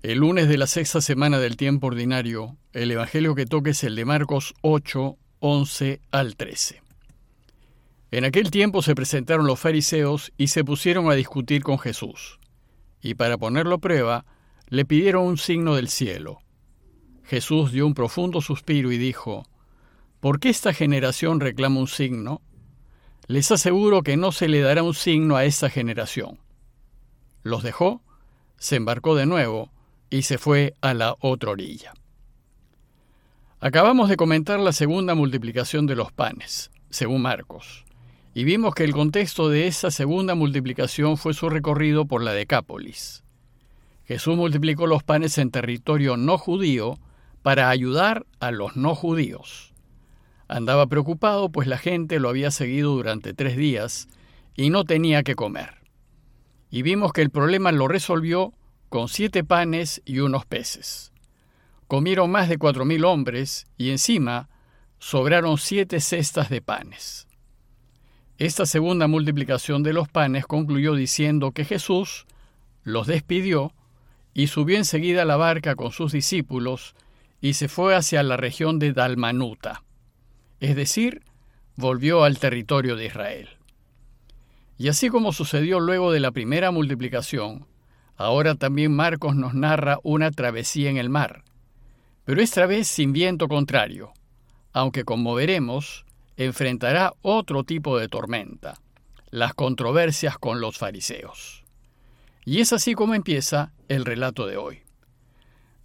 El lunes de la sexta semana del tiempo ordinario, el Evangelio que toque es el de Marcos 8, 11 al 13. En aquel tiempo se presentaron los fariseos y se pusieron a discutir con Jesús. Y para ponerlo a prueba, le pidieron un signo del cielo. Jesús dio un profundo suspiro y dijo, ¿Por qué esta generación reclama un signo? Les aseguro que no se le dará un signo a esta generación. Los dejó, se embarcó de nuevo, y se fue a la otra orilla. Acabamos de comentar la segunda multiplicación de los panes, según Marcos, y vimos que el contexto de esa segunda multiplicación fue su recorrido por la Decápolis. Jesús multiplicó los panes en territorio no judío para ayudar a los no judíos. Andaba preocupado pues la gente lo había seguido durante tres días y no tenía que comer. Y vimos que el problema lo resolvió con siete panes y unos peces. Comieron más de cuatro mil hombres y encima sobraron siete cestas de panes. Esta segunda multiplicación de los panes concluyó diciendo que Jesús los despidió y subió enseguida a la barca con sus discípulos y se fue hacia la región de Dalmanuta, es decir, volvió al territorio de Israel. Y así como sucedió luego de la primera multiplicación, Ahora también Marcos nos narra una travesía en el mar, pero esta vez sin viento contrario, aunque como veremos, enfrentará otro tipo de tormenta, las controversias con los fariseos. Y es así como empieza el relato de hoy.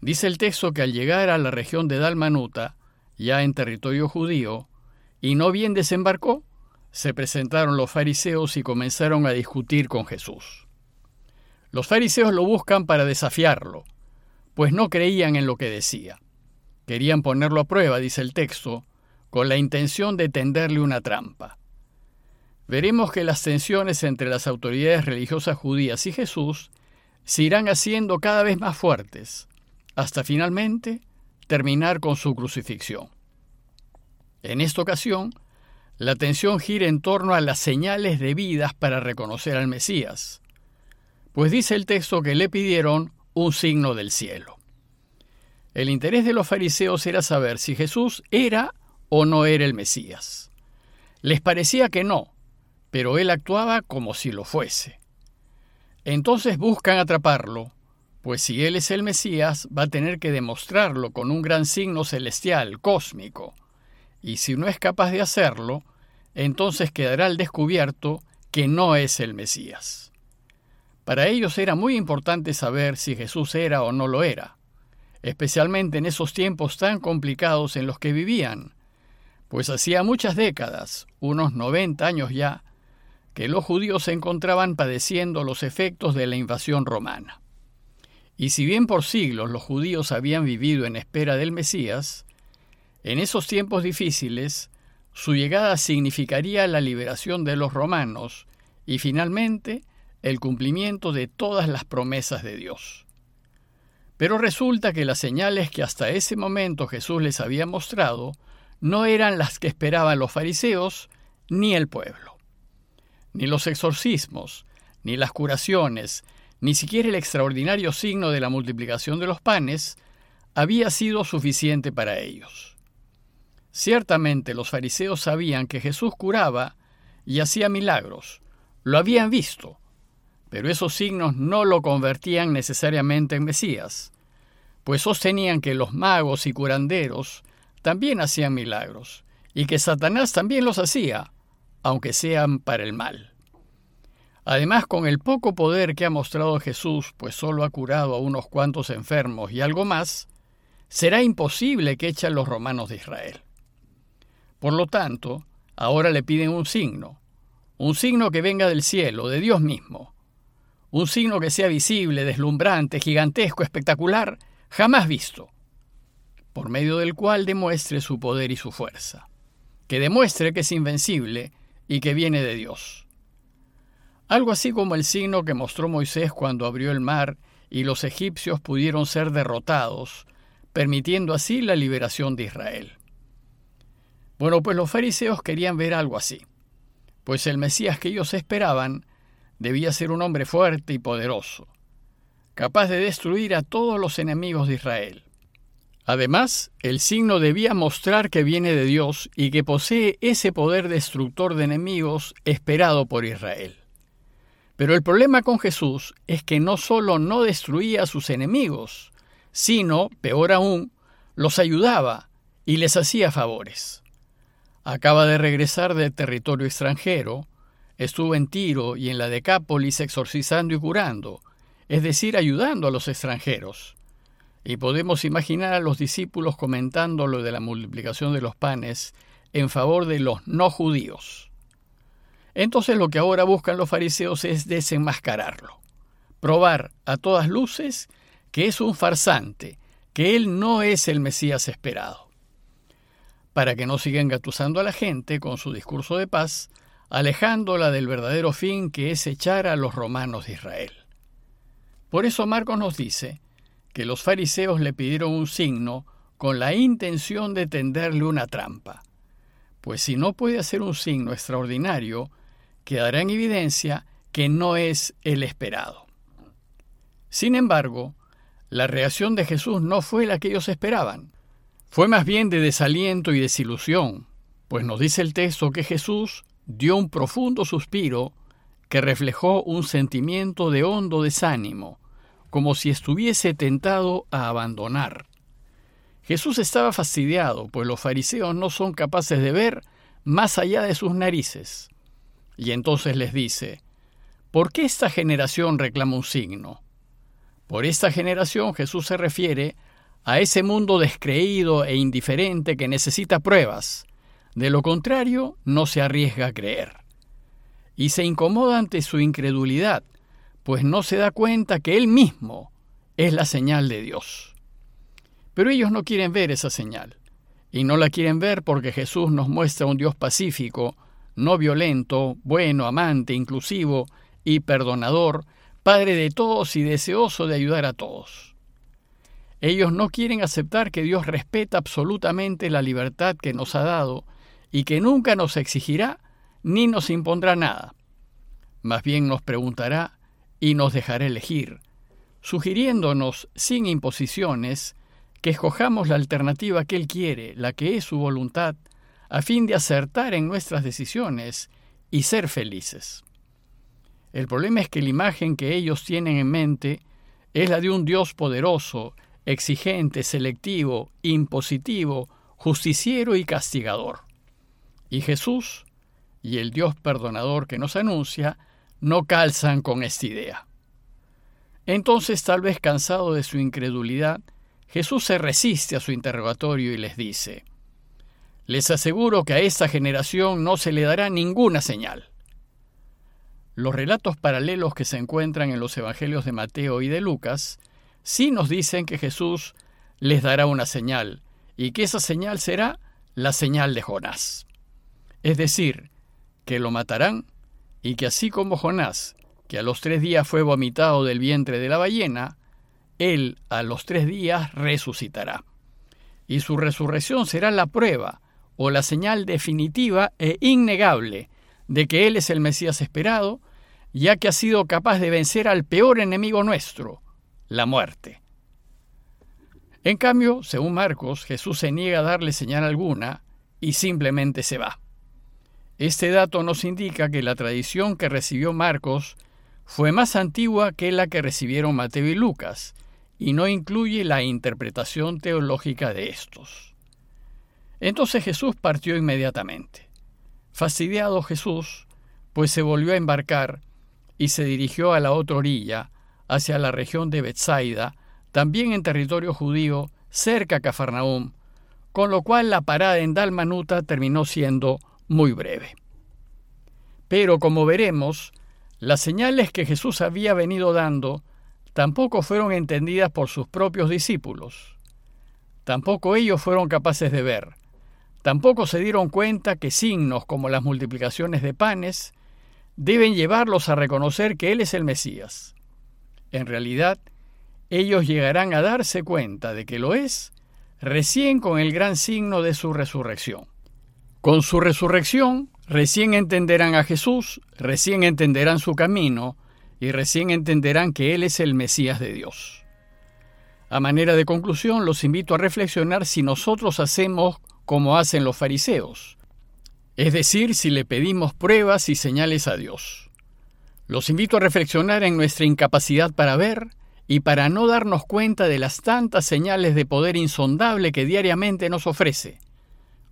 Dice el texto que al llegar a la región de Dalmanuta, ya en territorio judío, y no bien desembarcó, se presentaron los fariseos y comenzaron a discutir con Jesús. Los fariseos lo buscan para desafiarlo, pues no creían en lo que decía. Querían ponerlo a prueba, dice el texto, con la intención de tenderle una trampa. Veremos que las tensiones entre las autoridades religiosas judías y Jesús se irán haciendo cada vez más fuertes, hasta finalmente terminar con su crucifixión. En esta ocasión, la atención gira en torno a las señales debidas para reconocer al Mesías. Pues dice el texto que le pidieron un signo del cielo. El interés de los fariseos era saber si Jesús era o no era el Mesías. Les parecía que no, pero él actuaba como si lo fuese. Entonces buscan atraparlo, pues si él es el Mesías va a tener que demostrarlo con un gran signo celestial, cósmico, y si no es capaz de hacerlo, entonces quedará al descubierto que no es el Mesías. Para ellos era muy importante saber si Jesús era o no lo era, especialmente en esos tiempos tan complicados en los que vivían, pues hacía muchas décadas, unos 90 años ya, que los judíos se encontraban padeciendo los efectos de la invasión romana. Y si bien por siglos los judíos habían vivido en espera del Mesías, en esos tiempos difíciles su llegada significaría la liberación de los romanos y finalmente el cumplimiento de todas las promesas de Dios. Pero resulta que las señales que hasta ese momento Jesús les había mostrado no eran las que esperaban los fariseos ni el pueblo. Ni los exorcismos, ni las curaciones, ni siquiera el extraordinario signo de la multiplicación de los panes había sido suficiente para ellos. Ciertamente los fariseos sabían que Jesús curaba y hacía milagros, lo habían visto, pero esos signos no lo convertían necesariamente en Mesías, pues sostenían que los magos y curanderos también hacían milagros, y que Satanás también los hacía, aunque sean para el mal. Además, con el poco poder que ha mostrado Jesús, pues solo ha curado a unos cuantos enfermos y algo más, será imposible que echen los romanos de Israel. Por lo tanto, ahora le piden un signo, un signo que venga del cielo, de Dios mismo, un signo que sea visible, deslumbrante, gigantesco, espectacular, jamás visto, por medio del cual demuestre su poder y su fuerza, que demuestre que es invencible y que viene de Dios. Algo así como el signo que mostró Moisés cuando abrió el mar y los egipcios pudieron ser derrotados, permitiendo así la liberación de Israel. Bueno, pues los fariseos querían ver algo así, pues el Mesías que ellos esperaban debía ser un hombre fuerte y poderoso. capaz de destruir a todos los enemigos de Israel. Además, el signo debía mostrar que viene de Dios y que posee ese poder destructor de enemigos esperado por Israel. Pero el problema con Jesús es que no solo no destruía a sus enemigos, sino, peor aún, los ayudaba y les hacía favores. Acaba de regresar del territorio extranjero, estuvo en Tiro y en la Decápolis exorcizando y curando, es decir, ayudando a los extranjeros. Y podemos imaginar a los discípulos comentando lo de la multiplicación de los panes en favor de los no judíos. Entonces lo que ahora buscan los fariseos es desenmascararlo, probar a todas luces que es un farsante, que él no es el Mesías esperado. Para que no siga engatusando a la gente con su discurso de paz, alejándola del verdadero fin que es echar a los romanos de Israel. Por eso Marcos nos dice que los fariseos le pidieron un signo con la intención de tenderle una trampa, pues si no puede hacer un signo extraordinario, quedará en evidencia que no es el esperado. Sin embargo, la reacción de Jesús no fue la que ellos esperaban, fue más bien de desaliento y desilusión, pues nos dice el texto que Jesús dio un profundo suspiro que reflejó un sentimiento de hondo desánimo, como si estuviese tentado a abandonar. Jesús estaba fastidiado, pues los fariseos no son capaces de ver más allá de sus narices. Y entonces les dice, ¿por qué esta generación reclama un signo? Por esta generación Jesús se refiere a ese mundo descreído e indiferente que necesita pruebas. De lo contrario, no se arriesga a creer. Y se incomoda ante su incredulidad, pues no se da cuenta que Él mismo es la señal de Dios. Pero ellos no quieren ver esa señal, y no la quieren ver porque Jesús nos muestra un Dios pacífico, no violento, bueno, amante, inclusivo y perdonador, Padre de todos y deseoso de ayudar a todos. Ellos no quieren aceptar que Dios respeta absolutamente la libertad que nos ha dado y que nunca nos exigirá ni nos impondrá nada. Más bien nos preguntará y nos dejará elegir, sugiriéndonos sin imposiciones que escojamos la alternativa que Él quiere, la que es su voluntad, a fin de acertar en nuestras decisiones y ser felices. El problema es que la imagen que ellos tienen en mente es la de un Dios poderoso, exigente, selectivo, impositivo, justiciero y castigador. Y Jesús y el Dios perdonador que nos anuncia no calzan con esta idea. Entonces, tal vez cansado de su incredulidad, Jesús se resiste a su interrogatorio y les dice, Les aseguro que a esta generación no se le dará ninguna señal. Los relatos paralelos que se encuentran en los Evangelios de Mateo y de Lucas sí nos dicen que Jesús les dará una señal, y que esa señal será la señal de Jonás. Es decir, que lo matarán y que así como Jonás, que a los tres días fue vomitado del vientre de la ballena, él a los tres días resucitará. Y su resurrección será la prueba o la señal definitiva e innegable de que Él es el Mesías esperado, ya que ha sido capaz de vencer al peor enemigo nuestro, la muerte. En cambio, según Marcos, Jesús se niega a darle señal alguna y simplemente se va. Este dato nos indica que la tradición que recibió Marcos fue más antigua que la que recibieron Mateo y Lucas, y no incluye la interpretación teológica de estos. Entonces Jesús partió inmediatamente. Fastidiado Jesús, pues se volvió a embarcar y se dirigió a la otra orilla, hacia la región de Bethsaida, también en territorio judío, cerca a Cafarnaúm, con lo cual la parada en Dalmanuta terminó siendo muy breve. Pero como veremos, las señales que Jesús había venido dando tampoco fueron entendidas por sus propios discípulos. Tampoco ellos fueron capaces de ver. Tampoco se dieron cuenta que signos como las multiplicaciones de panes deben llevarlos a reconocer que Él es el Mesías. En realidad, ellos llegarán a darse cuenta de que lo es recién con el gran signo de su resurrección. Con su resurrección, recién entenderán a Jesús, recién entenderán su camino y recién entenderán que Él es el Mesías de Dios. A manera de conclusión, los invito a reflexionar si nosotros hacemos como hacen los fariseos, es decir, si le pedimos pruebas y señales a Dios. Los invito a reflexionar en nuestra incapacidad para ver y para no darnos cuenta de las tantas señales de poder insondable que diariamente nos ofrece,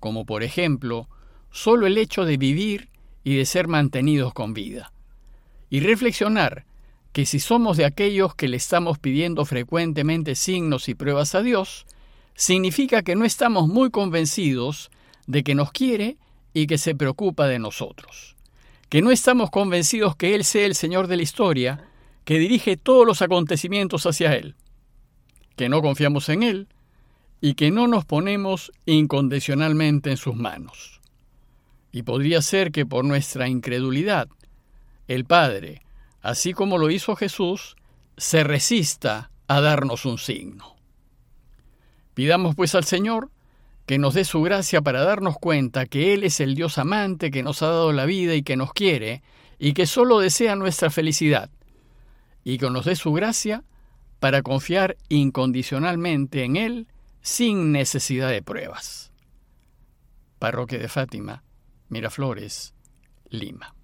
como por ejemplo, solo el hecho de vivir y de ser mantenidos con vida. Y reflexionar que si somos de aquellos que le estamos pidiendo frecuentemente signos y pruebas a Dios, significa que no estamos muy convencidos de que nos quiere y que se preocupa de nosotros, que no estamos convencidos que Él sea el Señor de la historia, que dirige todos los acontecimientos hacia Él, que no confiamos en Él y que no nos ponemos incondicionalmente en sus manos. Y podría ser que por nuestra incredulidad, el Padre, así como lo hizo Jesús, se resista a darnos un signo. Pidamos pues al Señor que nos dé su gracia para darnos cuenta que Él es el Dios amante que nos ha dado la vida y que nos quiere, y que solo desea nuestra felicidad, y que nos dé su gracia para confiar incondicionalmente en Él sin necesidad de pruebas. Parroquia de Fátima, Miraflores, Lima.